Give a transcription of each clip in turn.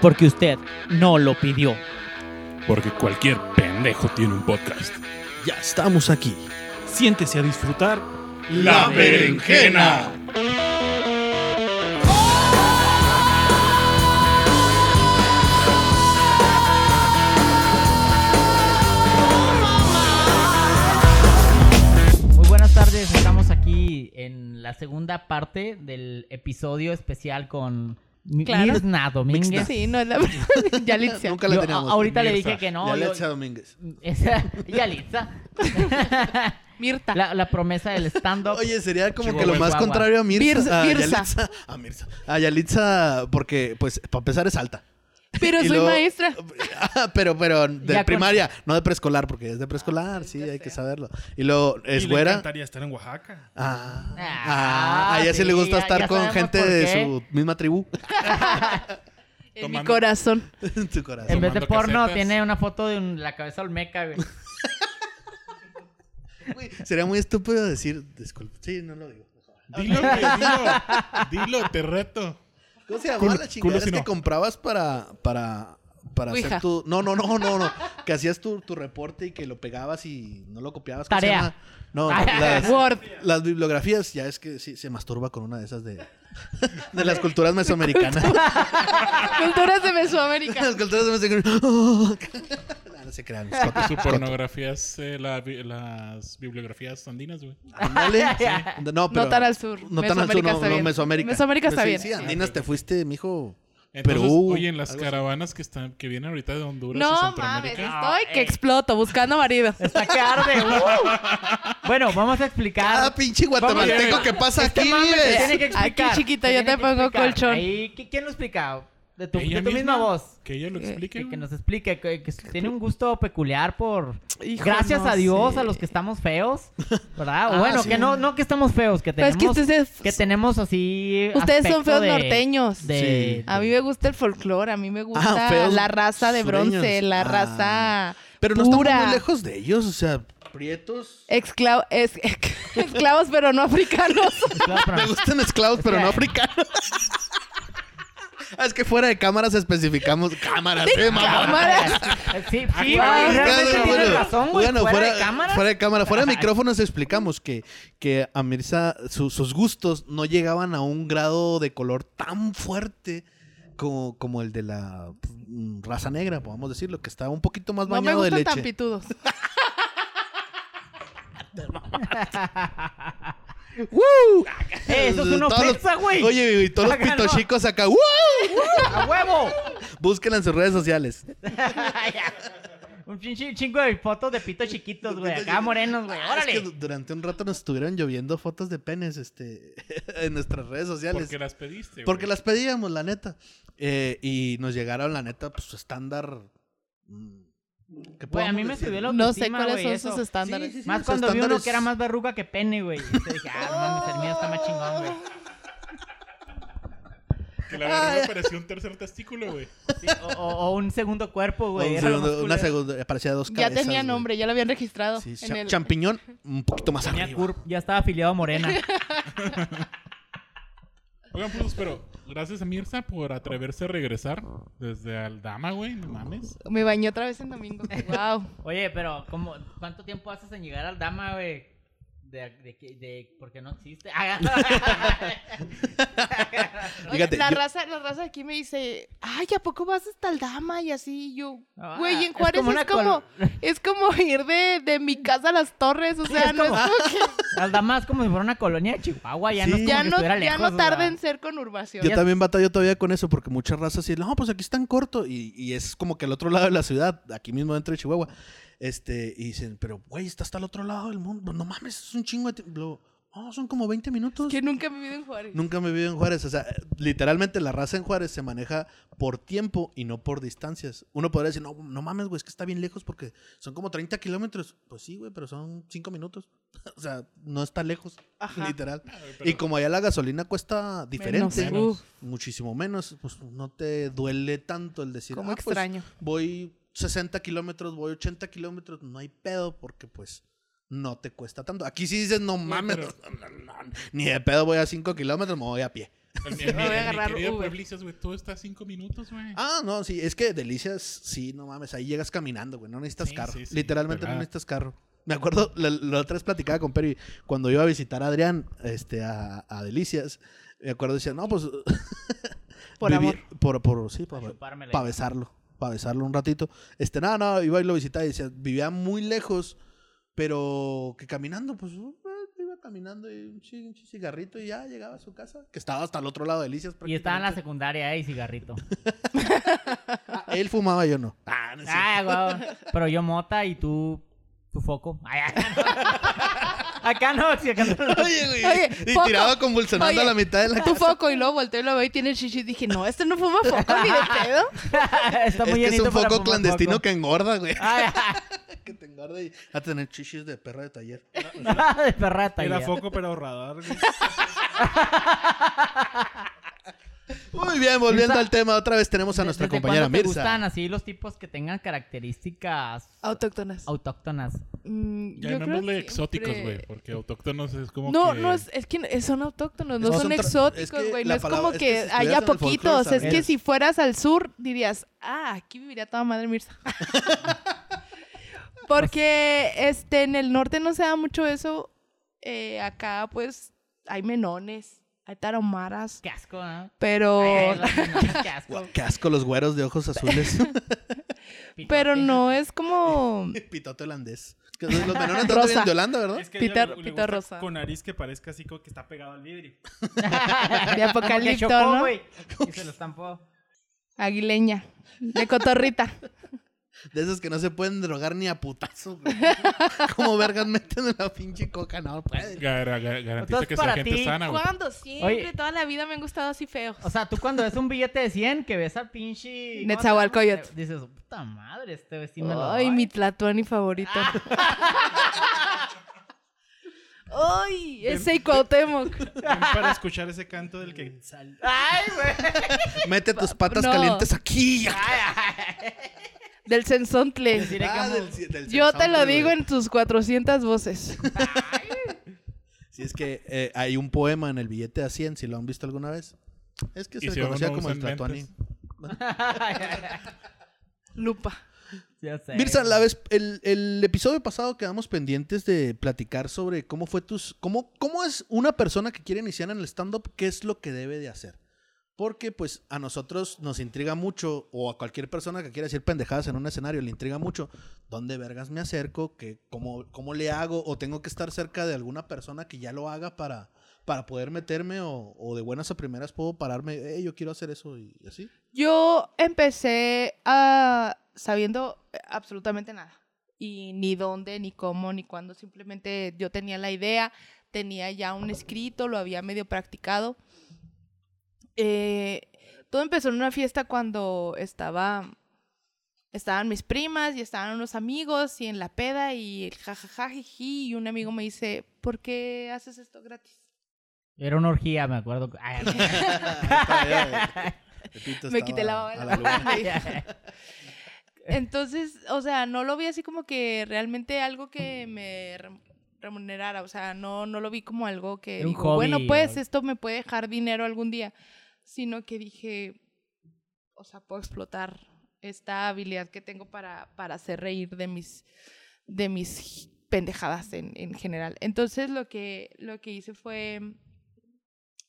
porque usted no lo pidió. Porque cualquier pendejo tiene un podcast. Ya estamos aquí. Siéntese a disfrutar. La berenjena. Muy buenas tardes, estamos aquí en la segunda parte del episodio especial con Claro. Mirna Domínguez. Sí, no es la Yalitza. Nunca la Yo, teníamos. ahorita le dije que no. yo- Yalitza Domínguez. esa, Yalitza. Mirta. la, la promesa del stand-up. Oye, sería como Chihuahua, que lo más Chihuahua. contrario a Mirza. Mirza, a. Yalitza. A Mirza. A Yalitza, porque, pues, para empezar es alta. Pero soy luego- maestra. Ah, pero, pero de Ya con- primaria, no de preescolar, porque es de preescolar, sí, hay que saberlo. Y luego es y le güera. encantaría estar en Oaxaca. Ah, Ah, ah, a ella sí, sí, le gusta estar ya con gente de su misma tribu En mi corazón. en su corazón. en vez de porno, casetas. tiene una foto de un- la cabeza olmeca, güey. Güey, Sería muy estúpido decir, disculpe. Sí, no lo digo. Dilo, güey, dilo. Dilo, te reto. ¿Cómo se llamaba la chingadera culo si que comprabas para, para, para hacer tu... No, no, no, no, no. Que hacías tu, tu reporte y que lo pegabas y no lo copiabas. ¿Cómo se Tarea. llama? No, Ah, las, Word. las bibliografías, ya es que sí, se masturba con una de esas de... De las culturas mesoamericanas. Culturas de Mesoamérica. las culturas mesoamericanas. No, no se crean. Su pornografía es eh, la bi- las bibliografías andinas, güey. Ándale. No, pero... No tan al sur. No tan al sur, Mesoamérica no, está no, bien. Mesoamérica. Mesoamérica está Sí, bien. Sí, andinas te fuiste, mijo. Entonces, Perú, oye, en las algo así. caravanas que están que vienen ahorita de Honduras y No mames, Centroamérica. estoy que eh. exploto buscando marido. Está que arde. uh. Bueno, vamos a explicar. Cada pinche guatemalteco que pasa Este aquí, mame te vives. tiene que explicar. Aquí, chiquito, te yo tiene te que pongo explicar. colchón. Ahí, ¿qui- ¿Quién lo explica? De tu, Ella de tu misma voz. Que ella lo Eh, explique. Que, nos explique, que, que tiene un gusto peculiar por... Hijo, Gracias no a Dios, sé. a los que estamos feos, ¿verdad? Ah, bueno, sí. que no, no que estamos feos, que Pero es tenemos... que ustedes, que tenemos así... ustedes son feos de- norteños. de- A mí me gusta el folclore, a mí me gusta Ah, feos la raza de bronce, la Ah. raza Pero no pura. estamos muy lejos de ellos, o sea, prietos. Excla- es- esclavos, pero no africanos. Me gustan esclavos, pero no africanos. Ah, es que fuera de cámaras especificamos cámaras, eh, mamá. Cámaras. Sí, sí, Ah, güey, realmente Bueno, tienes bueno, razón, güey. bueno, fuera, de cámara. fuera de cámara, fuera de micrófonos explicamos que, que a Mirza su- sus gustos no llegaban a un grado de color tan fuerte como, como el de la mm, raza negra, podemos decirlo, que está un poquito más No me bañado de leche. tan pitudos. Eh, eso es una ofensa, güey. Oye, y todos los Háganlo. pitos chicos acá. ¡Woo! ¡A huevo! Búsquenla en sus redes sociales. Un chin- chingo de fotos de pitos chiquitos, güey. Acá morenos, güey. Ah, Es Órale. du- durante un rato nos estuvieron lloviendo fotos de penes este, en nuestras redes sociales. Porque las pediste, Porque güey. las pedíamos, la neta. Eh, y nos llegaron, la neta, pues estándar. mm, ¿qué Güey, a mí me subió la No sé cuáles son eso. sus estándares. Sí, sí, sí. Más cuando vi uno que era más verruga que pene, güey. Y te dije, ah, no mames, el mío está más chingón, güey. Que la verga pareció un tercer testículo, güey. Sí, o, un segundo cuerpo, güey. Un segundo- una segunda, parecía dos Ya cabezas. tenía güey. nombre, ya lo habían registrado. Sí, en cha- el- Champiñón, un poquito más Tenía arriba. curp, ya estaba afiliado a Morena. Oigan, pues, pero gracias a Mirza por atreverse a regresar desde Aldama, güey. No mames. Me bañé otra vez en domingo. Wow. Oye, pero ¿cómo, ¿cuánto tiempo haces en llegar al Dama, güey? De, de, que- de, porque no existe. Ah, Oye, Fíjate, la, yo- raza, la raza aquí me dice, ay, ¿a poco vas hasta el Dama? Y así, y yo, Ah, güey, en es Juárez como es como, col- es como ir de, de mi casa a las torres, o Sí, sea, es no es como- como que- al Dama es como si fuera una colonia de Chihuahua. Ya no es Sí. como ya que no, estuviera ya lejos. no tarda en ser conurbación. Yo también batallo todavía con eso porque muchas razas dicen, no, pues aquí están corto y, y es como que al otro lado de la ciudad, aquí mismo dentro de Chihuahua. Este, y dicen, pero güey, está hasta el otro lado del mundo. No mames, es un chingo de tiempo. No, son como 20 minutos. Que nunca he vivido en Juárez. Nunca me he vivido en Juárez. O sea, literalmente la raza en Juárez se maneja por tiempo y no por distancias. Uno podría decir, no, no mames, güey, es que está bien lejos porque son como 30 kilómetros. Pues sí, güey, pero son 5 minutos. o sea, no está lejos, Ajá. literal. Ah, pero- Y como allá la gasolina cuesta diferente, Menos. Muchísimo menos, pues no te duele tanto el decir, como "Ah, pues, extraño. voy 60 kilómetros, voy 80 kilómetros, no hay pedo porque pues no te cuesta tanto. Aquí sí dices, no mames, pero- no, no, no, ni de pedo voy a 5 kilómetros, me voy a pie. Mi- mi- voy a mi agarrar querido Uber. Pueblicias, güey, todo está a cinco minutos, güey. Ah, no, sí, es que Delicias, sí, no mames, ahí llegas caminando, güey, no necesitas Sí, carro. sí, sí, Literalmente ¿verdad? no necesitas carro. Me acuerdo, la, la otra vez platicaba con Peri, cuando iba a visitar a Adrián, este, a, a Delicias, me acuerdo, decía, no, pues... Por viví- amor. Por, por, sí, para besarlo, para besarlo un ratito. Este, no, no, iba y lo visitaba y decía, vivía muy lejos, pero que caminando, pues, uh, iba caminando y un cigarrito y ya llegaba a su casa, que estaba hasta el otro lado de Delicias. Y estaba en la secundaria, ¿eh? Y cigarrito. Ah, él fumaba, yo no. Ah, no es cierto. Ah. Pero yo mota y tú, tu foco. Ay, acá no. Acá no, si acá no. Oye, güey. Oye, y foco. tiraba convulsionando Oye, a la mitad de la Tu foco y luego volteo y lo veo y tiene el chichi. Dije, no, este no fuma foco ni de pedo. Está Es muy que es un para foco clandestino foco. que engorda, güey. Ay, y a tener chichis de perra de taller. de perrata. Era ya. foco, pero ahorrador. Muy bien, volviendo Mirza, al tema, otra vez tenemos a ¿De- nuestra desde compañera cuándo te Mirza. gustan así los tipos que tengan características Autóctonas. autóctonas? Mm, Llamémosle exóticos, siempre- güey, porque autóctonos es como No, que... no, es, es que son autóctonos, no, No, son, son tra- es exóticos, que güey. No es como es que que, si estuvieras haya poquitos. Es que si fueras al sur, dirías, ah, aquí viviría toda madre Mirza. Porque este, en el norte no se da mucho eso. Eh, acá, pues, hay menones, hay tarahumaras, Qué asco, ¿no? pero... Ay, qué asco. Qué asco los güeros de ojos azules. Pero no es como... Pitote holandés. Que Los menores tanto Rosa. vienen de Holanda, ¿verdad? Es que Pita- ella le- le rosa. Con nariz que parezca así como que está pegado al vidrio. De apocalipto, chocó, ¿no? güey, Y se lo estampó. Aguileña. De cotorrita. De esos que no se pueden drogar ni a putazo, güey. Como vergas meten en la pinche coca, no pueden. Gar- gar- garantiza Entonces, que sea para gente ti, sana, güey. ¿Cuándo? Siempre, Oye. toda la vida me han gustado así feos. O sea, tú cuando ves un billete de 100 que ves al pinche... ¿cómo se Netzahualcóyotl. llama? Dices, puta madre, este vecino me lo Ay, doy". mi tlatuani favorito. Ay, ese y Cuauhtémoc. Ven Para escuchar ese canto del que sal. Ay, güey. Mete tus patas No. calientes aquí. Del Sensontle. Ah, del- del Yo te lo digo güey. en tus 400 voces. Si es que eh, hay un poema en el billete a 100, si lo han visto alguna vez. Es que se si conocía como el Tlatuani. Lupa. Ya sé. Mirza, la vez, el, el episodio pasado quedamos pendientes de platicar sobre cómo fue tus. Cómo, cómo es una persona que quiere iniciar en el stand-up, qué es lo que debe de hacer. Porque, pues, a nosotros nos intriga mucho, o a cualquier persona que quiera decir pendejadas en un escenario, le intriga mucho, ¿dónde vergas me acerco? ¿Qué, cómo, ¿Cómo le hago? ¿O tengo que estar cerca de alguna persona que ya lo haga para, para poder meterme? O, o de buenas a primeras puedo pararme, eh, yo quiero hacer eso y así. Yo empecé a sabiendo absolutamente nada. Y ni dónde, ni cómo, ni cuándo. Simplemente yo tenía la idea, tenía ya un escrito, lo había medio practicado. Eh, todo empezó en una fiesta cuando estaba estaban mis primas y estaban unos amigos y en la peda y el jajaja jiji, y un amigo me dice, ¿por qué haces esto gratis? Era una orgía, me acuerdo. Ay, Me quité la baba de a la luna. ay. Entonces, o sea, no lo vi así como que realmente algo que me re- remunerara, o sea, no, no lo vi como algo que Un digo, hobby, bueno, pues o- esto me puede dejar dinero algún día, sino que dije, o sea, puedo explotar esta habilidad que tengo para, para hacer reír de mis, de mis pendejadas en, en general. Entonces, lo que, lo que hice fue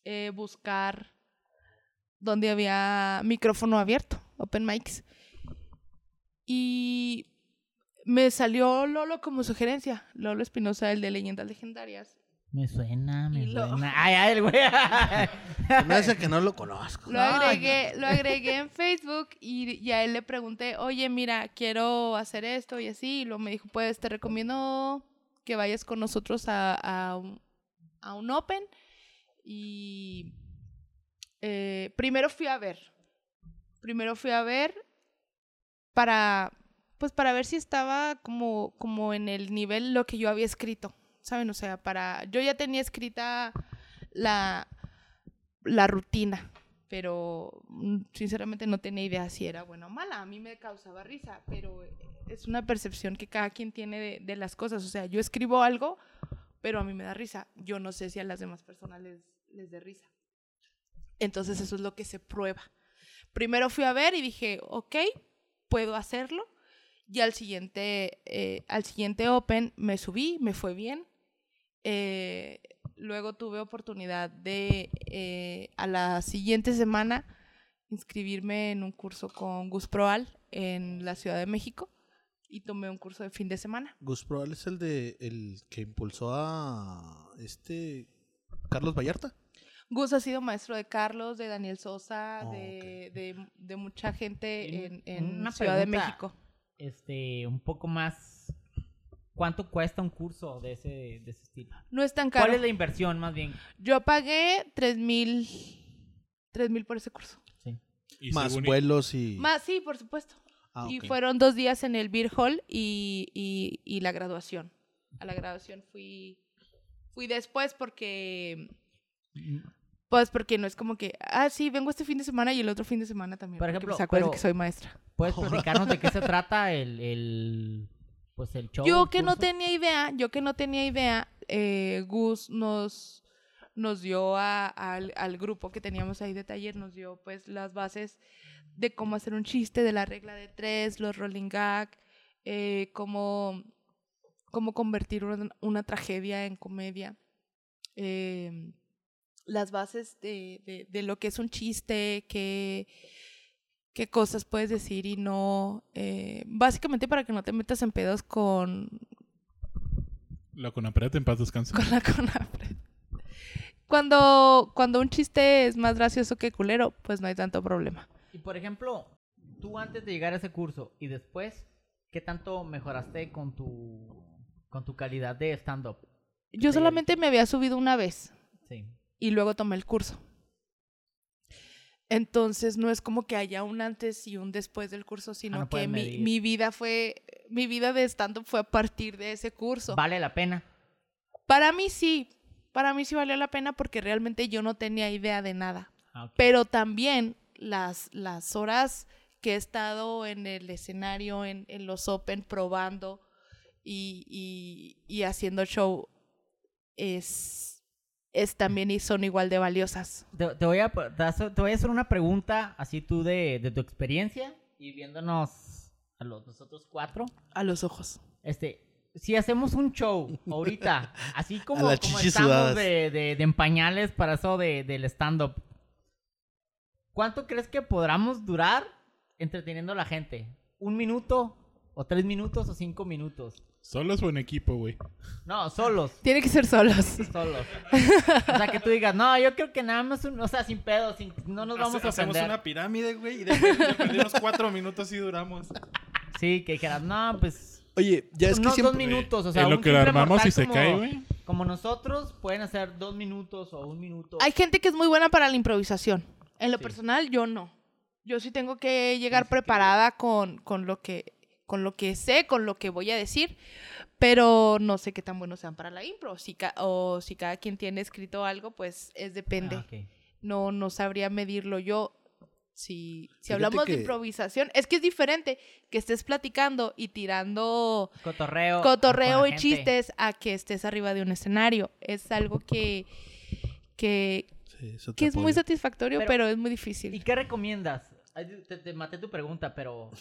eh, buscar donde había micrófono abierto, open mics. Y me salió Lolo como sugerencia. Lolo Espinosa, el de Leyendas Legendarias. Me suena, me lo- suena. Ay, ay, el güey. Me hace que no lo conozco. Lo agregué, lo agregué en Facebook y, y a él le pregunté, oye, mira, quiero hacer esto y así. Y luego me dijo, pues te recomiendo que vayas con nosotros a, a, un, a un Open. Y eh, primero fui a ver. Primero fui a ver para, pues para ver si estaba como, como en el nivel lo que yo había escrito. ¿Saben? O sea, para. Yo ya tenía escrita la, la rutina, pero mm, sinceramente no tenía idea si era buena o mala. A mí me causaba risa, pero es una percepción que cada quien tiene de, de las cosas. O sea, yo escribo algo, pero a mí me da risa. Yo no sé si a las demás personas les, les dé risa. Entonces eso es lo que se prueba. Primero fui a ver y dije, ok, puedo hacerlo. Y al siguiente, eh, al siguiente Open me subí, me fue bien. Eh, luego tuve oportunidad de, eh, a la siguiente semana, inscribirme en un curso con Gus Proal en la Ciudad de México y tomé un curso de fin de semana. Gus Proal es el de el que impulsó a este Carlos Vallarta. Gus ha sido maestro de Carlos, de Daniel Sosa, Oh, de, de- de mucha gente en, en una Ciudad de. México. Este, un poco más. ¿Cuánto cuesta un curso de ese, de ese estilo? No es tan ¿Cuál caro. es la inversión, más bien? Yo pagué tres mil, tres mil por ese curso. Sí. Y Más según- vuelos y... Más, sí, por supuesto. Ah, Y fueron dos días en el Beer Hall y, y, y la graduación. A la graduación fui, fui después porque, pues porque no es como que, ah, sí, vengo este fin de semana y el otro fin de semana también. Por porque, ejemplo, pues, acuérdense pero- que soy maestra. ¿Puedes platicarnos de qué se trata el, el pues el show? Yo el que no tenía idea, yo que no tenía idea, eh, Gus nos, nos dio a- al, al grupo que teníamos ahí de taller, nos dio pues las bases de cómo hacer un chiste, de la regla de tres, los rolling gag, eh, cómo, cómo convertir una, una tragedia en comedia, eh, las bases de, de, de lo que es un chiste, que qué cosas puedes decir y no. eh, básicamente para que no te metas en pedos con, La Conapred en paz descanse. con la Conapred. Cuando, cuando un chiste es más gracioso que culero, pues no hay tanto problema. Y por ejemplo, tú antes de llegar a ese curso y después, ¿qué tanto mejoraste con tu con tu calidad de stand up? Yo solamente me había subido una vez Sí. y luego tomé el curso. Entonces no es como que haya un antes y un después del curso, sino no que mi, mi vida fue, mi vida de stand-up fue a partir de ese curso. Vale la pena. Para mí sí, para mí sí valió la pena porque realmente yo no tenía idea de nada. Ah. Pero también las, las horas que he estado en el escenario, en, en los Open, probando y, y, y haciendo show, es, es también y son igual de valiosas. Te, te voy a, te voy a hacer una pregunta así tú de, de tu experiencia y viéndonos a los nosotros cuatro. A los ojos. Este, si hacemos un show ahorita, así como, como estamos sudadas. de, de, de empañales para eso de, del stand-up, ¿cuánto crees que podamos durar entreteniendo a la gente? ¿Un minuto? ¿O tres minutos? ¿O cinco minutos? Solos o en equipo, güey. No, solos. Tiene que ser solos. Solos. O sea, que tú digas, no, yo creo que nada más, un, o sea, sin pedo, sin, no nos vamos Hace- a Hacemos ofender. una pirámide, güey, y de, de unos cuatro minutos y duramos. Sí, que dijeras, no, pues, Oye, ya es que unos siempre... dos minutos, o sea, en lo que lo armamos y se como- cae, güey. Como nosotros, pueden hacer dos minutos o un minuto. Hay gente que es muy buena para la improvisación. En lo Sí. personal, yo no. Yo sí tengo que llegar preparada con, con, lo que, con lo que sé, con lo que voy a decir, pero no sé qué tan buenos sean para la impro. Si o si cada quien tiene escrito algo, pues es depende. Ah. No, no sabría medirlo yo. Si, si Fíjate hablamos que- de improvisación, es que es diferente que estés platicando y tirando Cotorreo. cotorreo y gente. chistes a que estés arriba de un escenario. Es algo que, que, Sí, que es muy satisfactorio, Pero- pero, es muy ¿Y difícil. qué recomiendas? Te, te maté tu pregunta, pero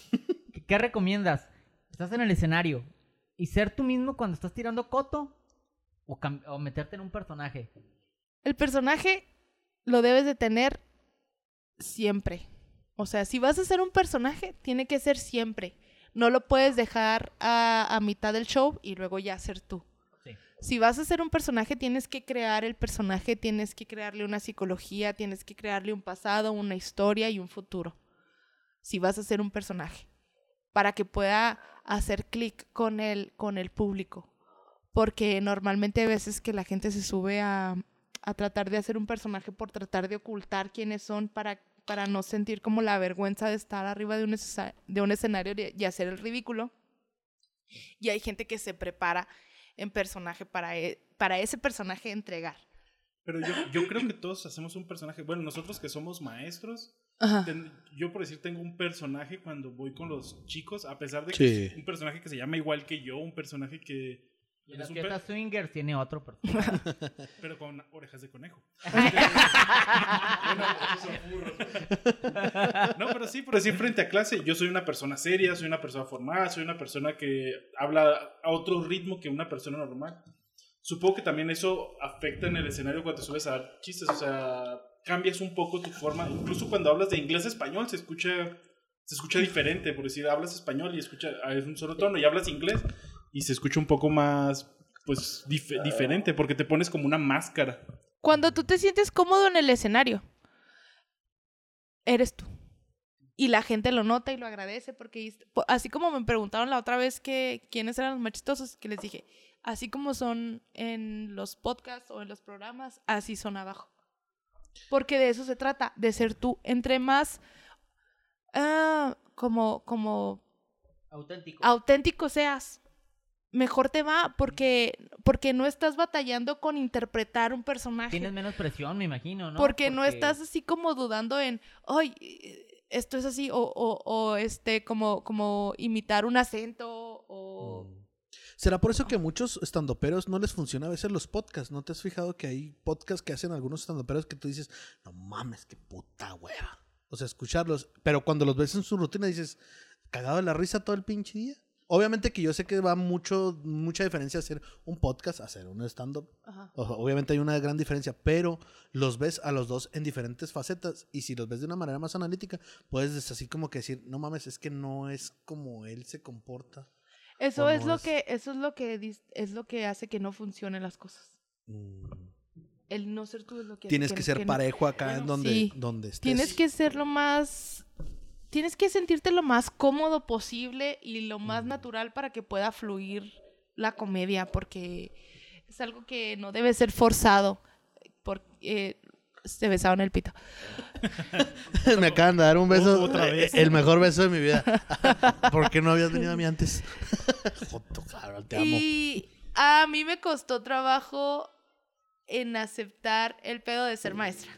¿qué, recomiendas? Estás en el escenario y ser tú mismo cuando estás tirando coto o, o meterte en un personaje. El personaje lo debes de tener siempre. O sea, si vas a ser un personaje, tiene que ser siempre. No lo puedes dejar a, a mitad del show y luego ya ser tú. Sí. Si vas a ser un personaje, tienes que crear el personaje, tienes que crearle una psicología, tienes que crearle un pasado, una historia y un futuro. Si vas a ser un personaje, para que pueda hacer clic con el, con el público. Porque normalmente hay veces que la gente se sube a, a tratar de hacer un personaje por tratar de ocultar quiénes son para, para no sentir como la vergüenza de estar arriba de un, de un escenario y y hacer el ridículo. Y hay gente que se prepara en personaje para, e- para ese personaje entregar. Pero yo, yo creo que todos hacemos un personaje. Bueno, nosotros que somos maestros, Ajá. ten- yo por decir tengo un personaje cuando voy con los chicos, a pesar de que Sí. es un personaje que se llama igual que yo, un personaje que Y las fiestas swingers tiene otro personaje. Pero con orejas de conejo. No, pero sí, por decir frente a clase, yo soy una persona seria, soy una persona formada, soy una persona que habla a otro ritmo que una persona normal. Supongo que también eso afecta en el escenario cuando te subes a dar chistes, o sea, cambias un poco tu forma, incluso cuando hablas de inglés a español se escucha se escucha diferente, por decir, hablas español y escucha es un solo tono y hablas inglés y se escucha un poco más pues dif- diferente porque te pones como una máscara. Cuando tú te sientes cómodo en el escenario, eres tú. Y la gente lo nota y lo agradece porque así como me preguntaron la otra vez que quiénes eran los más chistosos, que les dije, así como son en los podcasts o en los programas, así son abajo. Porque de eso se trata, de ser tú. Entre más ah, como, como Auténtico. auténtico seas, mejor te va porque, porque no estás batallando con interpretar un personaje. Tienes menos presión, me imagino, ¿no? Porque no estás así como dudando en, ay, eh, esto es así, o, o, o, este, como, como imitar un acento, o... ¿Será por eso que a muchos estandoperos no les funciona a veces los podcasts? ¿No te has fijado que hay podcasts que hacen algunos estandoperos que tú dices, no mames, qué puta hueva? O sea, escucharlos. Pero cuando los ves en su rutina dices, cagado de la risa todo el pinche día. Obviamente que yo sé que va mucho, mucha diferencia hacer un podcast, hacer un stand-up. Obviamente hay una gran diferencia, pero los ves a los dos en diferentes facetas y si los ves de una manera más analítica, puedes des- así como que decir, no mames, es que no es como él se comporta. Eso es lo que, eso es lo que es lo que hace que no funcionen las cosas. Mm. El no ser tú es lo que hace Tienes que ser no- parejo acá en donde, Sí. donde estés. Tienes que ser lo más. Tienes que sentirte lo más cómodo posible y lo más natural para que pueda fluir la comedia, porque es algo que no debe ser forzado. Porque se besaron el pito. Me acaban de dar un beso. Otra eh, vez. El mejor beso de mi vida. ¿Por qué no habías venido a mí antes? Joto, cabrón, te amo. Y a mí me costó trabajo en aceptar el pedo de ser maestra.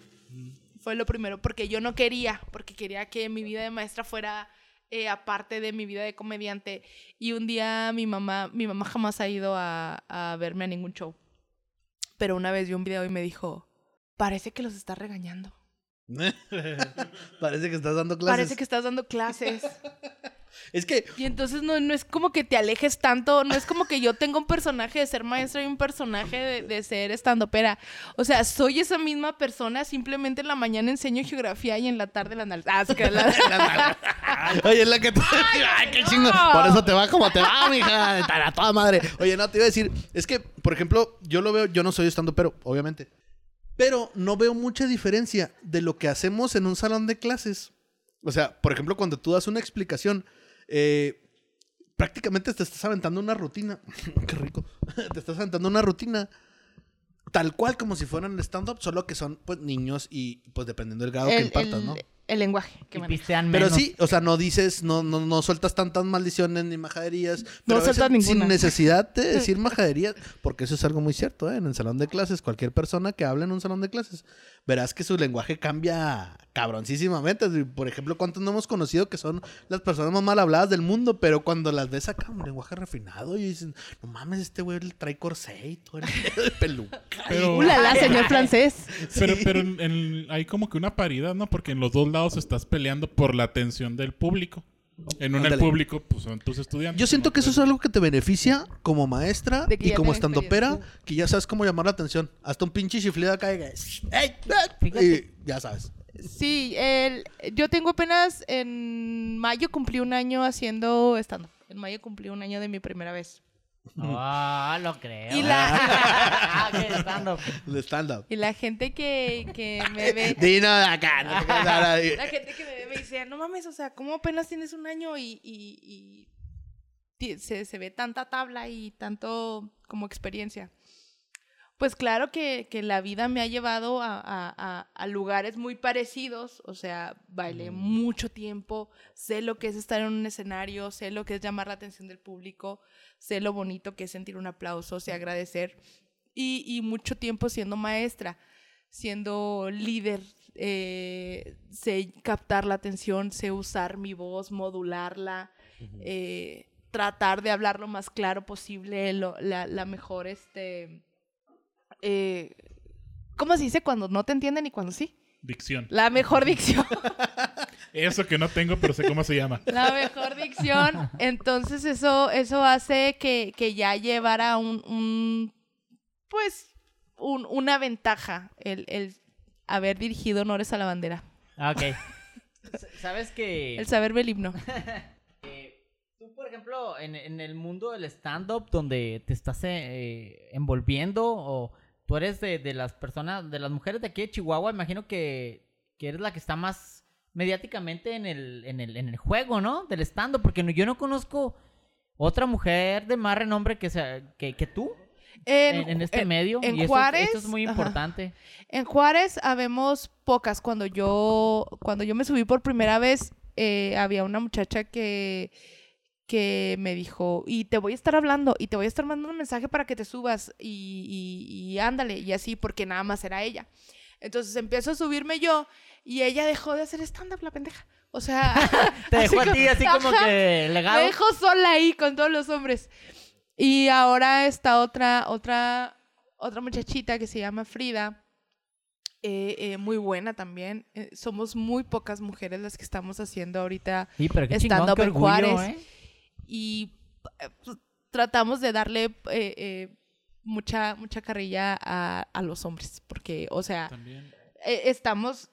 Fue lo primero, porque yo no quería, porque quería que mi vida de maestra fuera eh, aparte de mi vida de comediante. Y un día mi mamá, mi mamá jamás ha ido a, a verme a ningún show. Pero una vez vio un video y me dijo, parece que los estás regañando. Parece que estás dando clases. Parece que estás dando clases. Es que Y entonces no, no es como que te alejes tanto, no es como que yo tenga un personaje de ser maestra y un personaje de, de ser estandopera. O sea, soy esa misma persona, simplemente en la mañana enseño geografía y en la tarde la anal- Ah, es que la- Oye, es la que te... Ay, qué chingo. Por eso te va como te va, mija. A toda madre. Oye, no, te iba a decir... Es que, por ejemplo, yo lo veo... Yo no soy estando pero, obviamente. Pero no veo mucha diferencia de lo que hacemos en un salón de clases. O sea, por ejemplo, cuando tú das una explicación... eh, prácticamente te estás aventando una rutina. qué rico. te estás aventando una rutina... Tal cual como si fueran stand-up, solo que son pues niños y pues dependiendo del grado que impartas, el- ¿no? El lenguaje. que pistean Pero sí, o sea, no dices, no, no, no sueltas tantas maldiciones ni majaderías. Pero veces sueltas ninguna. Sin necesidad de decir majaderías, porque eso es algo muy cierto, ¿eh? En el salón de clases, cualquier persona que hable en un salón de clases, verás que su lenguaje cambia cabroncísimamente. Por ejemplo, ¿cuántos no hemos conocido que son las personas más mal habladas del mundo? Pero cuando las ves acá, un lenguaje refinado, y dicen, no mames, este güey trae corsé y todo el peluca. Pero, ¡Ulala, señor francés! Sí. pero, pero en- en- hay como que una paridad, ¿no? Porque en los dos lados estás peleando por la atención del público. En un público, pues son tus estudiantes. Yo siento que eso es algo que te beneficia como maestra y como estandopera, experiencia. que ya sabes cómo llamar la atención. Hasta un pinche chiflido acá y, y ya sabes. Sí, el, yo tengo apenas en mayo cumplí un año haciendo stand-up. En mayo cumplí un año de mi primera vez. Ah, lo creo. Y la- Ah, stand-up. El stand-up. Y la gente que, que me ve... Dino de acá. no. La gente que me ve me dice, no mames, o sea, ¿cómo apenas tienes un año y, y- y se, se ve tanta tabla y tanto como experiencia? Pues claro que, que la vida me ha llevado a, a- a- lugares muy parecidos, o sea, bailé mucho tiempo, sé lo que es estar en un escenario, sé lo que es llamar la atención del público, sé lo bonito que es sentir un aplauso, sé agradecer, y, y mucho tiempo siendo maestra, siendo líder, eh, sé captar la atención, sé usar mi voz, modularla, eh, tratar de hablar lo más claro posible, lo- la, la mejor, este... eh, ¿Cómo se dice cuando no te entienden y cuando sí? Dicción. La mejor dicción. Eso que no tengo, pero sé cómo se llama. La mejor dicción. Entonces eso, eso hace que, que ya llevara un, un pues, un- una ventaja el, el haber dirigido honores a la bandera. Ah, ok. ¿Sabes que El saberme el himno. eh, tú, por ejemplo, en, en el mundo del stand-up, donde te estás eh, envolviendo, o tú eres de, de las personas, de las mujeres de aquí de Chihuahua, imagino que, que eres la que está más mediáticamente en el, en el, en el juego, ¿no? Del stand-up, porque no- yo no conozco otra mujer de más renombre que, sea, que, que tú en, en este en- medio. en y Juárez, esto es muy ajá. importante. En Juárez habemos pocas. Cuando yo, cuando yo me subí por primera vez, eh, había una muchacha que, que me dijo, y te voy a estar hablando, y te voy a estar mandando un mensaje para que te subas, y, y, y ándale, y así, porque nada más era ella. Entonces empiezo a subirme yo, y ella dejó de hacer stand-up, la pendeja. O sea, Te así dejó a ti así como que legado. me dejó sola ahí con todos los hombres. Y ahora está otra, otra, otra muchachita que se llama Frida. eh, eh, muy buena también. Eh, somos muy pocas mujeres las que estamos haciendo ahorita. Sí, stand-up en Juárez. Y eh, pues, tratamos de darle eh, eh, mucha, mucha carrilla a, a los hombres. Porque, o sea, eh, estamos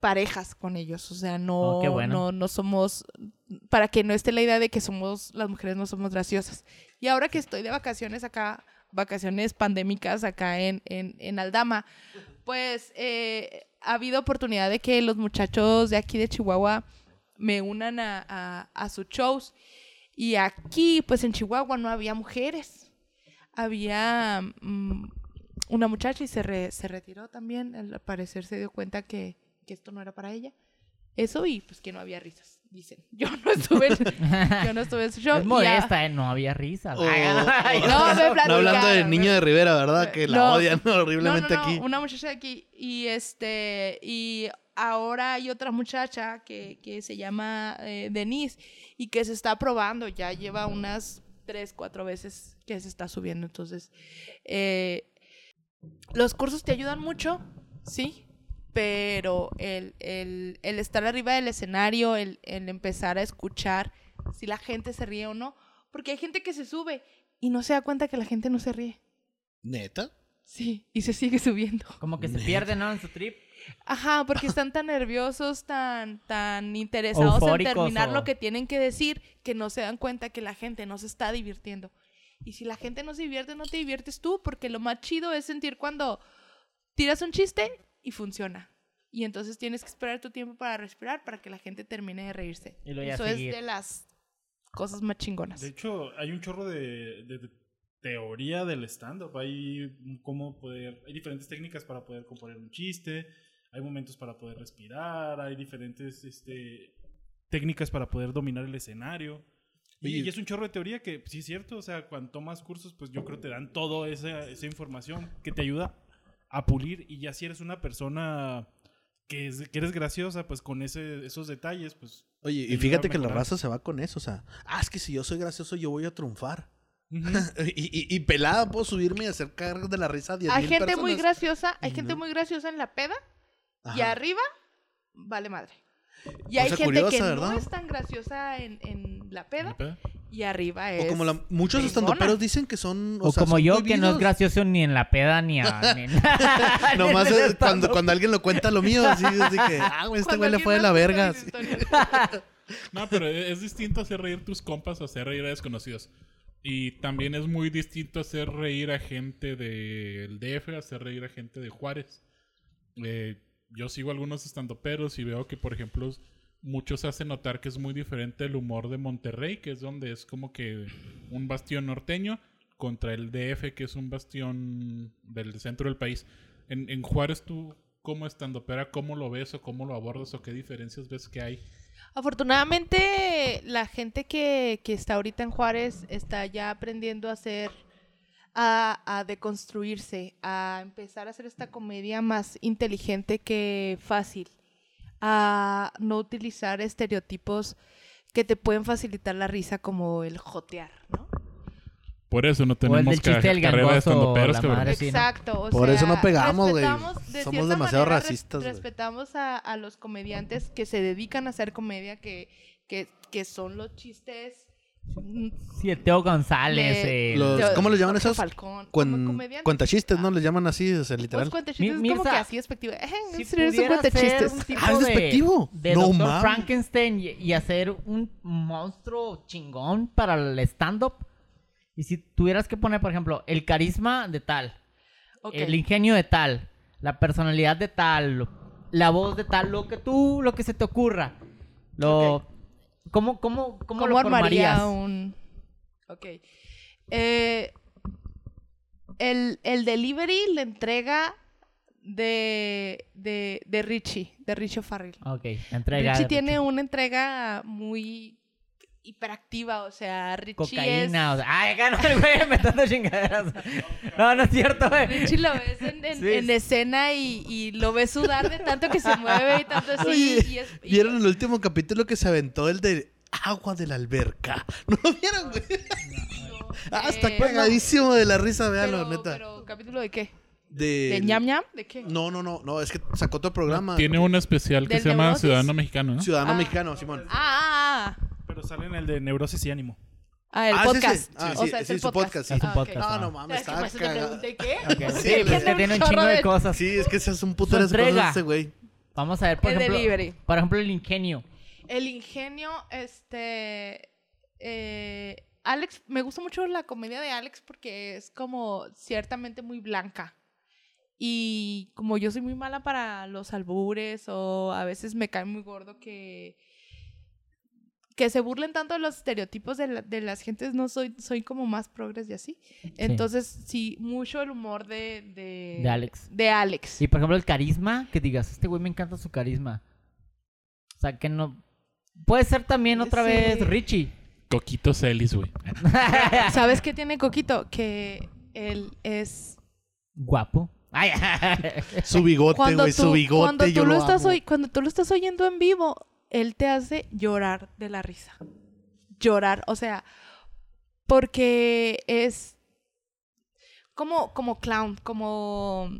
parejas con ellos, o sea, no, Oh, bueno. no, no somos, para que no esté la idea de que somos, las mujeres no somos graciosas. Y ahora que estoy de vacaciones acá, vacaciones pandémicas acá en, en, en Aldama, pues eh, ha habido oportunidad de que los muchachos de aquí de Chihuahua me unan a, a, a sus shows. Y aquí, pues en Chihuahua no había mujeres. Había mm, una muchacha y se, re- se retiró también. Al parecer se dio cuenta que, que esto no era para ella. Eso y pues que no había risas, dicen. Yo no estuve en, yo no estuve en su show. Es modesta, ¿eh? No había risa. O- Ay, o- ay, No, me no hablando de platicaron, Niño de Rivera, ¿verdad? Que la No. odian No, no, horriblemente no, aquí. una muchacha de aquí. Y este, y ahora hay otra muchacha que, que se llama eh, Denise y que se está probando, ya lleva unas tres, cuatro veces que se está subiendo. Entonces, eh, los cursos te ayudan mucho, sí, pero el, el- el estar arriba del escenario, el, el empezar a escuchar si la gente se ríe o no, porque hay gente que se sube y no se da cuenta que la gente no se ríe. ¿Neta? Sí, y se sigue subiendo. Como que se pierde, ¿no? En su trip. Ajá, porque están tan nerviosos, tan, tan interesados en Eufóricos terminar o- lo que tienen que decir, que no se dan cuenta que la gente no se está divirtiendo. Y si la gente no se divierte, no te diviertes tú, porque lo más chido es sentir cuando tiras un chiste y funciona. Y entonces tienes que esperar tu tiempo para respirar para que la gente termine de reírse. Y ya Eso es de las cosas más chingonas. De hecho, hay un chorro de, de- de teoría del stand-up. Hay cómo poder, hay diferentes técnicas para poder componer un chiste, hay momentos para poder respirar, hay diferentes este, técnicas para poder dominar el escenario. Y, Oye. y es un chorro de teoría que sí es cierto, o sea, cuando tomas cursos, pues yo creo que te dan toda esa, esa información que te ayuda a pulir y ya si eres una persona que, es- que eres graciosa, pues con ese, esos detalles, pues... Oye, y fíjate que la raza se va con eso, o sea, ah, es que si yo soy gracioso yo voy a triunfar. Y, y- y pelada puedo subirme y hacer caer de la risa a 10 Hay gente muy graciosa, hay gente muy graciosa en la peda y arriba vale madre. Y O hay gente curiosa, que ¿verdad? no es tan graciosa en, en la peda y arriba es. O como la- muchos estandoperos dicen que son. O, sea, como son yo, que no es gracioso ni en la peda ni, a, ni. Nomás es cuando, alguien lo cuenta lo mío, así, así que, ah, güey, este güey le fue de la verga. No, pero es distinto hacer reír tus compas o hacer reír a desconocidos. Y también es muy distinto hacer reír a gente del DF, hacer reír a gente de Juárez. Eh, yo sigo algunos estandoperos y veo que, por ejemplo, muchos hacen notar que es muy diferente el humor de Monterrey, que es donde es como que un bastión norteño, contra el DF, que es un bastión del centro del país. En, en Juárez, tú, como estandopera, ¿cómo lo ves o cómo lo abordas o qué diferencias ves que hay? Afortunadamente, la gente que, que está ahorita en Juárez está ya aprendiendo a hacer, a, a deconstruirse, a empezar a hacer esta comedia más inteligente que fácil, a no utilizar estereotipos que te pueden facilitar la risa como el jotear, ¿no? Por eso no tenemos ca- chiste del carrera de estandoperos, la cabrón. madre. sí, ¿no? Exacto. o Por eso sea, no pegamos, güey. de Somos demasiado manera, res- racistas, güey. Respetamos a, a los comediantes que se dedican a hacer comedia, que, que, que son los chistes. Sí, el Teo González. el- Los- ¿cómo les llaman esos? Falcón, cuentachistes, ¿no? Les llaman así, o sea, Pues literal. cuentachistes Mi- es como que así despectivo. Eh, Si es un cuentachistes. un tipo Ah, ¿es de- despectivo? De No. Frankenstein y, y hacer un monstruo chingón para el stand-up. Y si tuvieras que poner, por ejemplo, el carisma de tal, el ingenio de tal, la personalidad de tal, la voz de tal, lo que tú, lo que se te ocurra. Lo, ¿Cómo, cómo, cómo, ¿Cómo lo armaría formarías? un...? Ok. Eh, el, el delivery, la entrega de, de, de Richie, de Richie Farrell. Ok, entrega. Richie tiene Richie. una entrega muy hiperactiva, o sea, Richie Cocaína. es... o sea, ay, no, el güey metiendo chingaderas. No, no es cierto, güey. Richie lo ves en, en- Sí. en escena y, y lo ves sudar de tanto que se mueve y tanto así. Oye, y es- y- ¿Vieron el último capítulo que se aventó el de agua de la alberca? ¿No lo vieron, güey? Ah, está Eh, cagadísimo de la risa, véanlo, pero, neta. pero, ¿capítulo de qué? de... ¿De ñam ñam? ¿De qué? No, no, no, no, es que sacó otro programa. Tiene un especial que ¿Del se llama? Ciudadano Mexicano, ¿no? Ciudadano Ah. mexicano, Simón. Ah, ah, ah. Pero sale en el de neurosis y ánimo. Ah, el Ah, podcast. Ah, o sí, sea, es el su podcast. podcast, sí. Es un Ah, podcast. No, Ah. no mames, está te pregunté qué. Ok, Sí, es que tiene un chingo de cosas. Sí, es que ese es un putero Su de cosas este güey. Vamos a ver, por El ejemplo. delivery. Por ejemplo, el ingenio. El ingenio, este. eh, Alex, me gusta mucho la comedia de Alex porque es como ciertamente muy blanca. Y como yo soy muy mala para los albures o a veces me cae muy gordo que que se burlen tanto de los estereotipos de, la- de las gentes, no soy, soy como más progres y así. Entonces, sí, mucho el humor de, de, De Alex. De Alex. Y por ejemplo, el carisma, que digas, este güey me encanta su carisma. O sea, que no. Puede ser también otra Sí. vez Richie. Coquito Celis, güey. ¿Sabes qué tiene Coquito? Que él es Guapo. Ay, Su bigote, güey, su bigote, cuando yo tú lo lo estás amo. oy- cuando tú lo estás oyendo en vivo, él te hace llorar de la risa. Llorar, o sea, porque es como como clown, como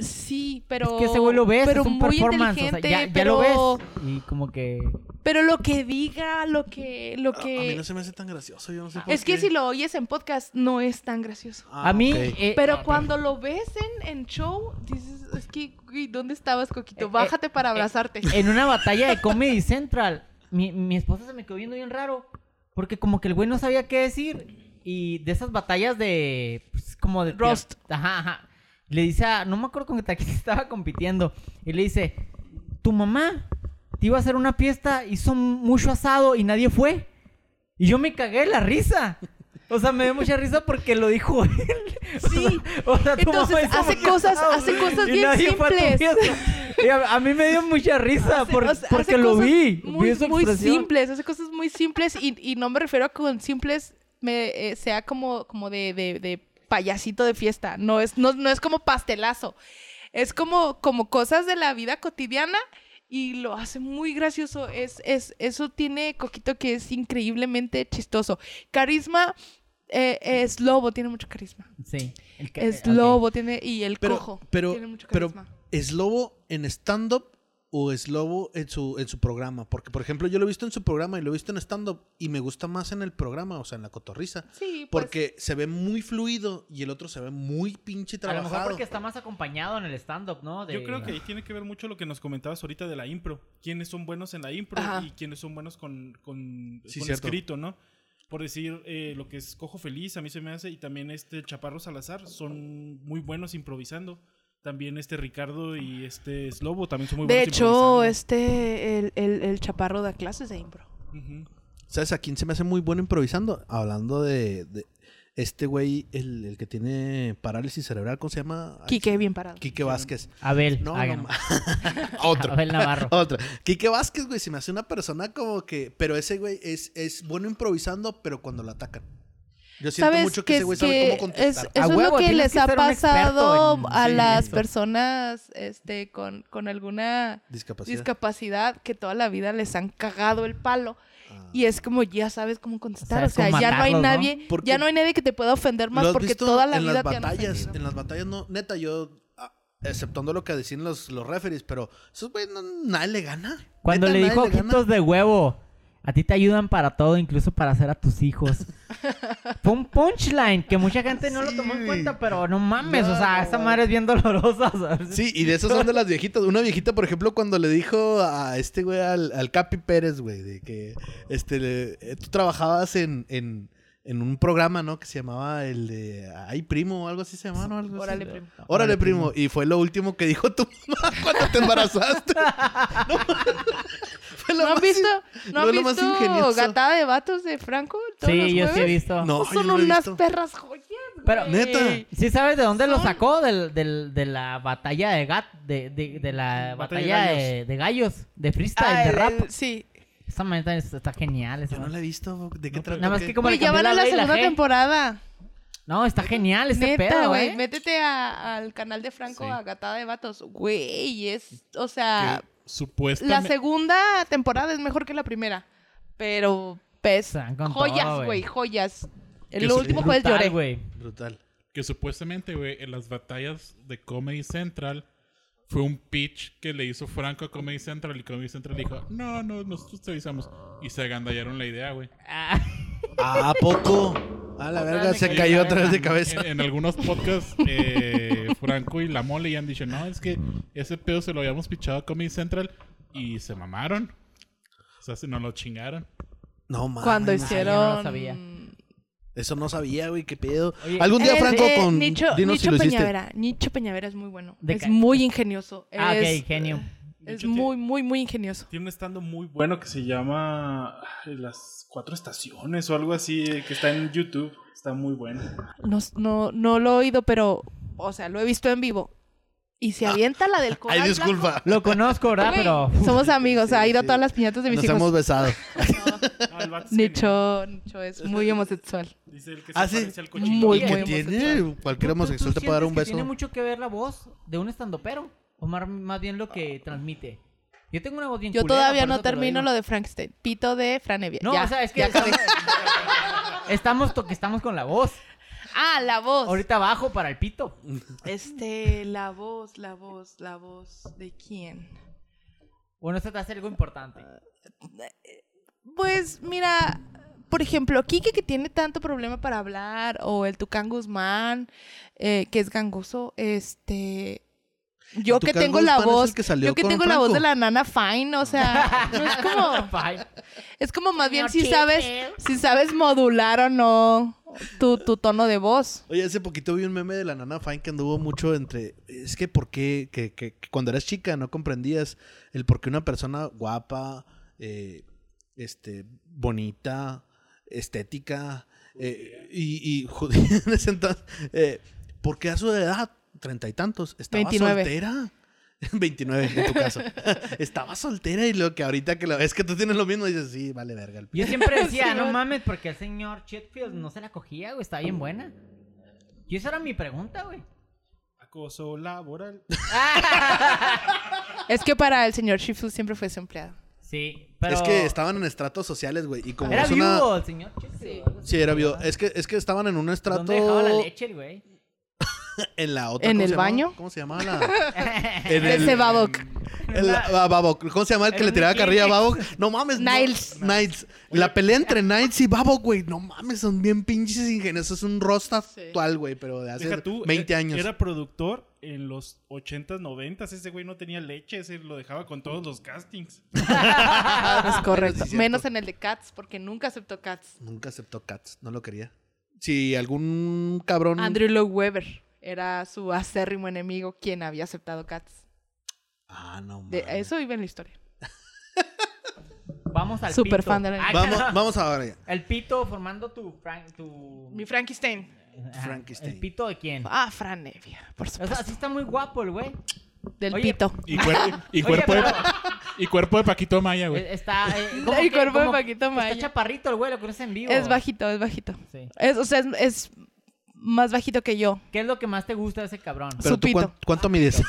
sí, pero es que ese güey lo ves, pero es un muy performance. O sea, inteligente, ya, ya pero, lo ves. Y como que. pero lo que diga, lo que lo A- que A mí no se me hace tan gracioso, yo no sé por es que si lo oyes en podcast no es tan gracioso. Ah, a mí. eh, Pero cuando lo ves en, en show, dices, es que, güey, ¿dónde estabas, Coquito? Eh, Bájate para eh, abrazarte. en una batalla de Comedy Central, mi, mi esposa se me quedó viendo bien raro. Porque como que el güey no sabía qué decir. Y de esas batallas de. pues, como de. Roast. Ajá, ajá. Le dice a. No me acuerdo con quién estaba compitiendo. Y le dice: Tu mamá te iba a hacer una fiesta, hizo mucho asado y nadie fue. Y yo me cagué de la risa. O sea, me dio mucha risa porque lo dijo él. Sí. o sea, Entonces, hace cosas- asado hace cosas bien a simples. a, a mí me dio mucha risa Hace- por- o sea, porque lo vi. Muy, vi simples, hace cosas muy simples y, y no me refiero a con simples, me, eh, sea como, como de, de- de payasito de fiesta. No es, no, no es como pastelazo. Es como, como cosas de la vida cotidiana y lo hace muy gracioso. Es, es, eso tiene Coquito que es increíblemente chistoso. Carisma. eh, es lobo, tiene mucho carisma. Sí. el ca- Es eh, lobo, tiene. Y el Pero, cojo. pero, tiene mucho pero, carisma. ¿es lobo en stand-up o es lobo en su, en su programa? Porque, por ejemplo, yo lo he visto en su programa y lo he visto en stand-up y me gusta más en el programa, o sea, en la cotorriza. Sí, pues, Porque se ve muy fluido y el otro se ve muy pinche A lo mejor trabajado. porque está más acompañado en el stand-up, ¿no? De- Yo creo que ahí tiene que ver mucho lo que nos comentabas ahorita de la impro. Quiénes son buenos en la impro Ajá. y quiénes son buenos con, con, Sí, con escrito, ¿no? Por decir, eh, lo que es Cojo Feliz, a mí se me hace, y también este Chaparro Salazar, son muy buenos improvisando. También este Ricardo y este Slobo también son muy De buenos hecho, improvisando. este, el, el, el chaparro da clases de impro. ¿Sabes a quién se me hace muy bueno improvisando? Hablando de, de este güey, el, el que tiene parálisis cerebral, ¿cómo se llama? Quique, bien parado. Quique Vázquez. Abel. No, no, Otro. Abel Navarro. Otra. Quique Vázquez, güey, se me hace una persona como que. Pero ese güey es, es bueno improvisando, pero cuando lo atacan. Yo siento ¿Sabes mucho que, que ese güey sabe cómo contestar. es- eso es lo que les que ha pasado en- a sí, las eso. personas este con, con alguna Discapacidad. discapacidad que toda la vida les han cagado el palo Ah. y es como ya sabes cómo contestar, O o sea, sea, es como ya no hay ¿no? nadie, Porque- ya no hay nadie que te pueda ofender más ¿Lo has porque toda la en vida las te han batallas, ofendido. en las batallas no, neta, yo ah, exceptuando lo que decían los, los referees, pero esos güey no, nadie le gana. Cuando Neta, le dijo ojitos de huevo, a ti te ayudan para todo, incluso para hacer a tus hijos. Fue un punchline que mucha gente no lo tomó en cuenta, pero no mames, o sea, No, esa no. madre es bien dolorosa. ¿sabes? Sí, y de esos son de las viejitas. Una viejita, por ejemplo, cuando le dijo a este güey, al, al Capi Pérez, güey, de que este, le- eh, tú trabajabas en, en, en un programa, ¿no? Que se llamaba el de Ay Primo o algo así se llamaba, ¿no? Algo así. Órale, primo. Órale, primo. Y fue lo último que dijo tu mamá cuando te embarazaste. No, lo ¿No han más- visto, ¿no han lo más visto ingenioso. Gatada de Vatos de Franco? todos los Sí, yo sí he jueves? visto. No, yo son no lo he unas visto. perras joyas, Pero- güey. Neta. ¿Sí sabes de dónde lo Son- sacó? Del, del- de la batalla de gat, de, de, de la Batalla batalla de de, de gallos, de freestyle, Ah, de el- rap. el- sí. Esa manera está, está genial. esa Yo no la he visto. ¿De qué No, trata? Nada más ¿Qué? que como Güey, le ya cambió van a la B y segunda G. temporada. No, está genial ese Neta, pedo, güey. ¿eh? Métete a- al canal de Franco Sí. a Gatada de Vatos. Güey, es. O sea, Que la supuestamente. segunda temporada es mejor que la primera. Pero, pues. Con Joyas, güey. joyas. El último jueves lloré. güey. Brutal. Que supuestamente, güey, en las batallas de Comedy Central fue un pitch que le hizo Franco a Comedy Central y Comedy Central dijo, no, no, nosotros te avisamos. Y se agandallaron la idea, güey. Ah, ¿A poco? A la Otra verga, se cayó otra vez de cabeza. En, en algunos podcasts, eh, Franco y La Mole ya han dicho, no, es que ese pedo se lo habíamos pichado a Comedy Central y se mamaron. O sea, se nos lo chingaron. No mames. Cuando no hicieron. lo sabía. Eso no sabía, güey, qué pedo. Oye, Algún día, Franco, eh, con. Nicho, dinos si Nicho lo hiciste. Peñavera. Nicho Peñavera es muy bueno. De es muy ingenioso. ah, es, ok, genio. Es muy, muy, muy ingenioso. Tiene un estando muy bueno que se llama Las Cuatro Estaciones o algo así, eh, que está en YouTube. Está muy bueno. No, no, no lo he oído, pero. O sea, lo he visto en vivo. Y se avienta la del coral Ay, disculpa. Lo conozco, ¿verdad? Pero. Somos amigos. ha ido a todas las piñatas de mis Nos hijos. hemos besado. Ah, es genial. Nicho, Nicho es muy homosexual. Dice el que se Ah, sí. parece al cochino. Muy, ¿Y muy qué tiene? homosexual. Cualquier ¿Tú- tú- homosexual tú te puede dar un beso. Tiene mucho que ver la voz de un estandopero. O más bien lo que transmite. Yo tengo una voz bien Yo culera, todavía no termino digo. lo de Frankenstein. Pito de Franevia. No, ya, o sea, es que estamos, estamos, to- que estamos con la voz. Ah, la voz. Ahorita bajo para el pito. Este, la voz, la voz, la voz. ¿De quién? Bueno, eso te hace algo importante. Pues mira, por ejemplo, Kike que tiene tanto problema para hablar, o el Tucán Guzmán, eh, que es gangoso, este... Yo que tengo la voz, que salió yo que tengo la voz de la nana Fine, o sea, no es como, es como más bien si sabes, si sabes modular o no tu, tu tono de voz. Oye, hace poquito vi un meme de la nana Fine que anduvo mucho entre. Es que, ¿por qué? Que, que- que cuando eras chica no comprendías el por qué una persona guapa, eh, este, bonita, estética, eh, y, y judía en ese entonces, eh, ¿por qué a su edad, treinta y tantos, estaba 29. soltera? 29 en tu caso. estaba soltera y lo que ahorita que lo ves que tú tienes lo mismo dices, sí, vale verga. el Yo siempre decía, no mames, porque el señor Chetfield no se la cogía, güey, está bien buena. Y esa era mi pregunta, güey. Acoso laboral. Es que para el señor Sheffield siempre fue su empleado. Sí, pero... Es que estaban en estratos sociales, güey. Y como Era es una- viudo el señor Chetfield. Sí, era viudo. Es que, es que estaban en un estrato. ¿Dónde dejaba la leche güey? En la otra. ¿En ¿cómo el llamaba? baño? ¿Cómo se llamaba la.? En De ese Babok. el- ah, Babok. ¿Cómo se llama el que En le tiraba carrilla a. Babok? No mames. no. Niles. Niles. La pelea entre Niles y Babok, güey. No mames, son bien pinches ingeniosos. Es un roast Sí. actual, güey, pero de hace Deja tú, 20 e- años. Era productor en los 80s, 90s. Ese güey no tenía leche, ese lo dejaba con todos los castings. Es correcto. Sí. Menos en el de Cats, porque nunca aceptó Cats. Nunca aceptó Cats. No lo quería. Si algún cabrón. Andrew Lloyd Webber era su acérrimo enemigo quien había aceptado Cats. Ah, no De mames. eso iba en la historia. Vamos al pito. fan de la- Ah, Vamos, vamos ahora ya. El pito formando tu... Frank, tu... Mi Frankenstein. Frankenstein. ¿El pito de quién? Ah, Fran Evia, por O sea, supuesto. sí está muy guapo el güey. del Oye, pito. Y, cuer- y Oye, cuerpo, de, y cuerpo de Paquito Maya, güey. Está. eh, ¿cómo El que- cuerpo de Paquito Maya. Está chaparrito el güey, lo conoces en vivo. Es bajito, es bajito. Sí. Es, o sea, es, es más bajito que yo. ¿Qué es lo que más te gusta de ese cabrón? Pero Su tú, pito. ¿cuán- ¿cuánto mides?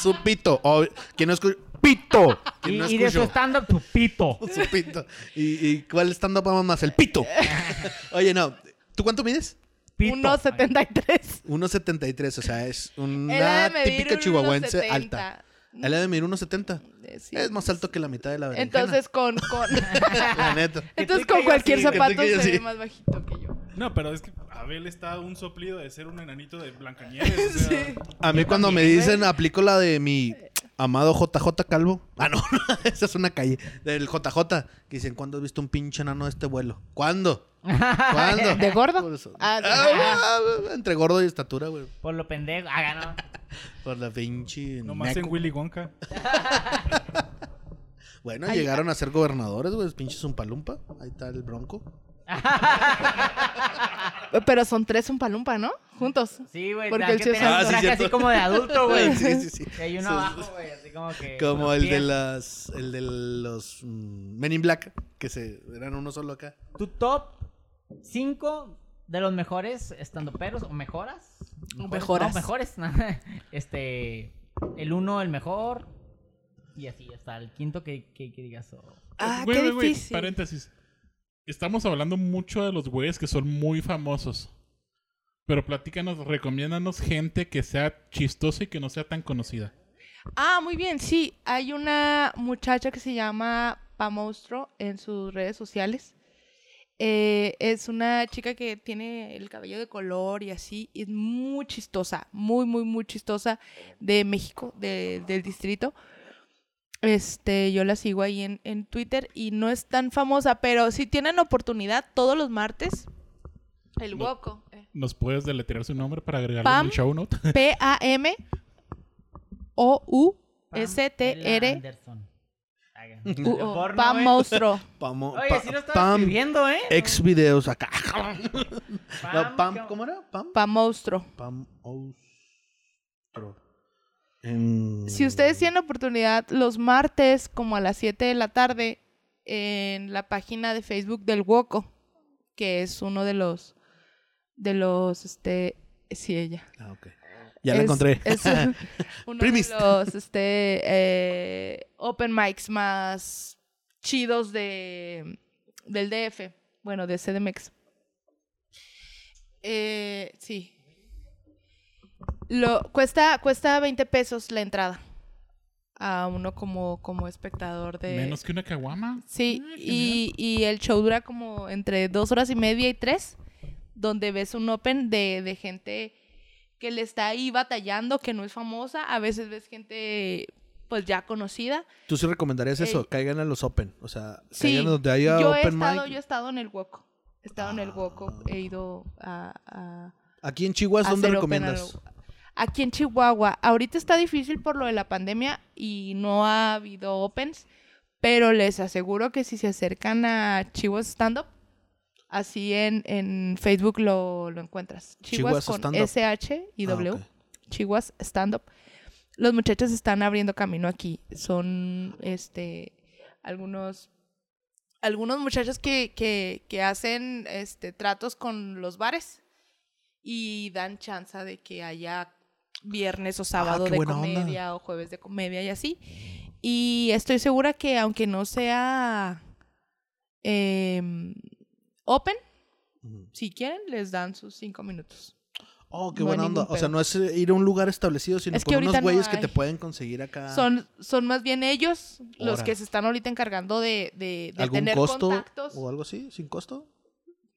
su pito. O, ¿Quién no escucha? ¡Pito! Y, ¿Quién no y de su stand-up, tu pito. Su pito. ¿Y, y cuál stand-up vamos más? El pito. Oye, no. ¿Tú cuánto mides? Pito. 1.73. 1.73, o sea, es una ha de medir típica chihuahuense 1.70. alta. Él ha de medir 1.70. Eh, sí. Es más alto que la mitad de la berenjena. Entonces con, con La neta. entonces con cualquier sí, que tú zapato que yo se ve más bajito que yo. No, pero es que Abel está un soplido de ser un enanito de Blancanieves. o sea, A mí cuando me dicen, aplico la de mi amado JJ Calvo. Ah, no, esa es una calle. Del JJ. Que dicen, ¿cuándo has visto un pinche enano de este vuelo? ¿Cuándo? ¿Cuándo? ¿De gordo? Por eso. Ah, sí. Ah, entre gordo y estatura, güey. Por lo pendejo. Ah, no. Por la pinche. nomás en meco. Willy Wonka. Bueno, llegaron a ser gobernadores, güey. Pinche Zumpalumpa. Ahí está el bronco. Pero son tres un palumpa, ¿no? Juntos. Sí, güey. Porque Porque el que César- tener Ah, un sí, traje cierto. así como de adulto, güey. Sí, sí, sí. Y hay uno Sí, abajo, güey. Así como que. Como los el de pies. las. El de los. mm, Men in Black. Que se eran uno solo acá. Tu top 5 de los mejores estandoperos o mejoras. Mejores, mejoras. No, mejores. este. El uno, el mejor. Y así, hasta el quinto que, que, que digas. oh. Ah, qué güey, difícil. Paréntesis. Estamos hablando mucho de los güeyes que son muy famosos. Pero platícanos, recomiéndanos gente que sea chistosa y que no sea tan conocida. Ah, muy bien, sí. Hay una muchacha que se llama Pa Monstruo en sus redes sociales. Eh, es una chica que tiene el cabello de color y así. y es muy chistosa, muy, muy, muy chistosa de México, de- del distrito. Este, yo la sigo ahí en, en Twitter y no es tan famosa, pero si tienen oportunidad todos los martes, el No. Woco. eh, ¿Nos puedes deletrear su nombre para agregarlo Pam. en el show note? P-A-M-O-U-S-T-R. Anderson. Hagan. U- De o- porno, Pam. Monstruo. Pamo, Oye, sí lo estaba Pam, escribiendo, ¿eh? Ex videos acá. Pam, No, Pam, ¿cómo? ¿Cómo era? Pam. Pam Monstruo. Pam. En- Si ustedes tienen oportunidad los martes como a las 7 de la tarde en la página de Facebook del Woco, que es uno de los de los este sí ella. Ah, ok. Ya la Es- encontré. Es uno Primis. de los este eh, open mics más chidos de del DF, bueno, de CDMX. Eh, sí. Lo cuesta cuesta 20 pesos la entrada a uno como como espectador de Menos que una caguama. Sí, y, y el show dura como entre dos horas y media y tres, donde ves un open de, de gente que le está ahí batallando, que no es famosa, a veces ves gente pues ya conocida. ¿Tú sí recomendarías eso? Eh, Caigan a los Open. O sea, Sí, caigan donde haya yo he Open estado, mic. yo he estado en el Woco, he estado en el Woco, he ido a... a Aquí en Chihuahua, ¿dónde recomiendas? Aquí en Chihuahua. Ahorita está difícil por lo de la pandemia y no ha habido opens, pero les aseguro que si se acercan a Chihuahua Stand Up, así en, en Facebook lo, lo encuentras. Chihuahua con. S-H y Ah, W. ok. Chihuahua Stand Up. Los muchachos están abriendo camino aquí. Son este algunos algunos muchachos que, que, que hacen este tratos con los bares y dan chance de que haya viernes o sábado Ah, qué de onda. comedia o jueves de comedia y así. Y estoy segura que aunque no sea em, open, si quieren, les dan sus cinco minutos. Oh, qué No buena onda. O sea, no es eh, ir a un lugar establecido, sino Es que con unos ahorita no güeyes que te pueden conseguir acá. Son, son más bien ellos los que se están ahorita encargando de, de, de ¿Algún tener costo contactos. o algo así? ¿Sin costo?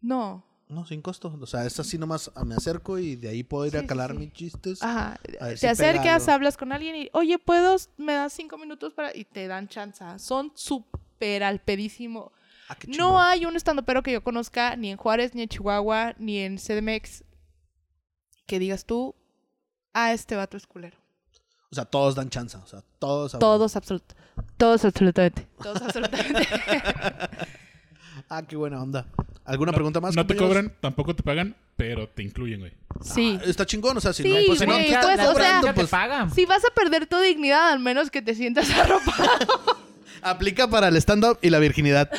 No. No, sin costo. O sea, es así nomás ah, me acerco y de ahí puedo ir Sí, a calar sí. mis chistes. Ajá. Te si acercas, hablas con alguien y, oye, ¿puedo? ¿Me das cinco minutos para...? Y te dan chance. Son súper al pedísimo. Ah, No hay un estandopero que yo conozca, ni en Juárez, ni en Chihuahua, ni en CDMX, que digas tú, ah, este vato es culero. O sea, todos dan chance. O sea, todos. Todos, absolut todos absolutamente. Todos absolutamente. Ah, qué buena onda. ¿Alguna No- pregunta más? No te cobran, tampoco te pagan, pero te incluyen, güey. Sí. Ah, está chingón, o sea, si Sí, no, pues, si no güey, te están pues, o sea, cobrando, te pues, pagan. Si vas a perder tu dignidad, al menos que te sientas arropado. aplica para el stand-up y la virginidad.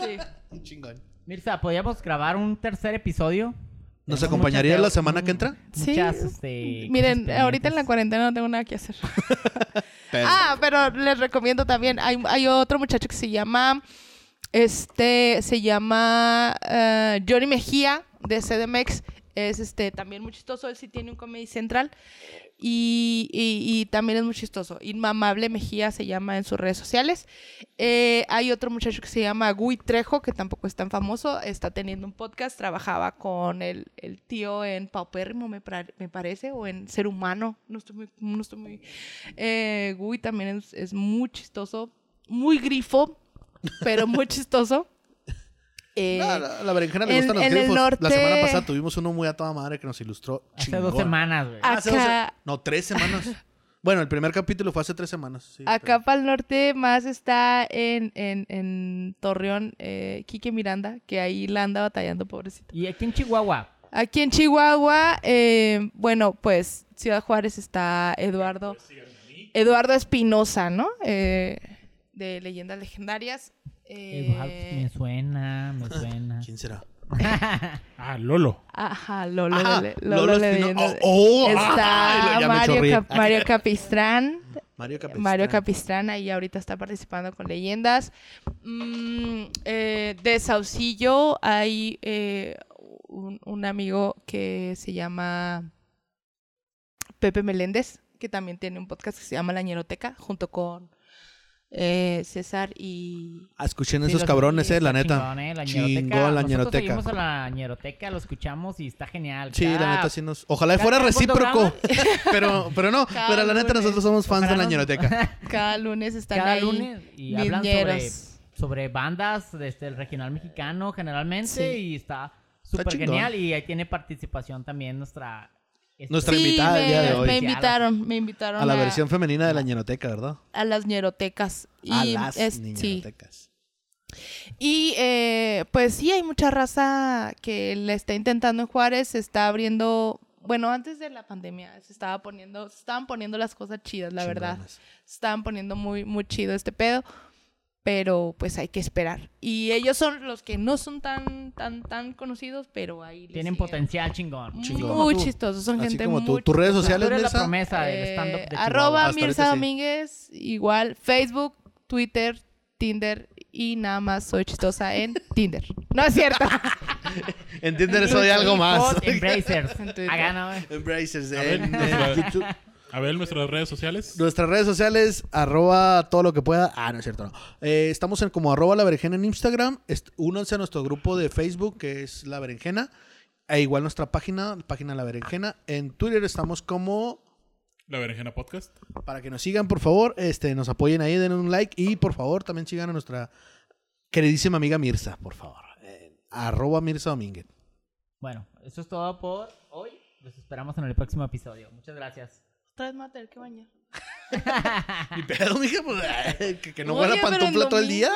Sí. chingón. Mirza, ¿podríamos grabar un tercer episodio? ¿Nos Tenemos acompañaría muchas- la semana que entra? Sí. Muchas, este, Miren, ahorita en la cuarentena no tengo nada que hacer. Pero- Ah, pero les recomiendo también. Hay, hay otro muchacho que se llama. Este se llama eh, Johnny Mejía de CDMX. Es este también muy chistoso. Él sí tiene un comedy central. Y, y- también es muy chistoso. Inmamable Mejía se llama en sus redes sociales. Eh, hay otro muchacho que se llama Gui Trejo, que tampoco es tan famoso. Está teniendo un podcast. Trabajaba con el, el tío en Paupérrimo, me, me parece, o en Ser Humano. No estoy muy. No estoy muy eh, Gui también es, es muy chistoso. Muy grifo, pero muy chistoso. Eh, No, la, la berenjena le en- gustan los en el grifos. La norte- semana pasada tuvimos uno muy a toda madre que nos ilustró Hace dos semanas, güey. Ah, Hace dos Acá- se- No, tres semanas. bueno, el primer capítulo fue hace tres semanas. sí, Acá para el norte más está en, en, en Torreón, eh, Quique Miranda, que ahí la anda batallando, pobrecito. Y aquí en Chihuahua. Aquí en Chihuahua, eh, bueno, pues Ciudad Juárez está Eduardo. Eduardo Espinosa, ¿no? Eh, de Leyendas Legendarias. Eh, Eduardo, me suena, me suena. ¿Quién será? Ah, Lolo. Ajá, Lolo, Ajá, de, Lolo Lolo de Espino- Leyendas. oh, oh, está ay, ya me Mario. Cap- Mario Capistrán. Mario Capistrán. Mario Capistrán ahí ahorita está participando con leyendas. Mm, eh, de Saucillo hay eh, un, un amigo que se llama Pepe Meléndez, que también tiene un podcast que se llama La Ñeroteca, junto con eh, César y... Ah, escuchen Sí, esos cabrones, eh, la neta. chingón, eh, la Chingón ñeroteca. la Nosotros ñeroteca. seguimos a la ñeroteca, lo escuchamos y está genial. Sí, la Cada- neta sí nos... Ojalá cada- fuera cada recíproco. pero, pero no, Cada pero la neta lunes. nosotros somos fans de la nos- ñeroteca. Cada lunes están Cada ahí. lunes y hablan sobre, bandas desde el regional mexicano generalmente Sí. y está súper genial y ahí tiene participación también nuestra Nuestra Sí, invitada el día de hoy. me invitaron, me invitaron A la versión femenina de la ñeroteca, ¿verdad? a las ñerotecas. A Y las es- sí. ñerotecas. Y eh, pues sí, hay mucha raza que le está intentando en Juárez, se está abriendo, bueno, antes de la pandemia se estaba poniendo, se estaban poniendo las cosas chidas, la verdad. Se estaban poniendo muy, muy chido este pedo, pero pues hay que esperar. Y ellos son los que no son tan, tan, tan conocidos, pero ahí tienen potencial chingón. Muy Chingón. Tú. chistosos, son Así gente como tú. muy ¿Tus redes Tú sociales, eres la Mirza? promesa del eh, stand-up de Chihuahua. arroba Mirza sí. Domínguez, igual Facebook, Twitter, Tinder y nada más soy chistosa en Tinder. No es cierto. En Tinder soy algo más. Embracers. En. Embracers en, en YouTube. A ver, nuestras redes sociales. Nuestras redes sociales, arroba todo lo que pueda. Ah, no es cierto, no. Eh, estamos en como arroba la berenjena en Instagram. Únanse a nuestro grupo de Facebook, que es La Berenjena. E igual nuestra página, página La Berenjena. En Twitter estamos como, La Berenjena Podcast. para que nos sigan, por favor, este, nos apoyen ahí, den un like. Y por favor, también sigan a nuestra queridísima amiga Mirza, por favor. En arroba Mirza Domínguez. Bueno, eso es todo por hoy. Los esperamos en el próximo episodio. Muchas gracias. Voy a tener que bañar. Mi pedo, mija, pues, que, que no Oye, huela pero en pantufla todo el día.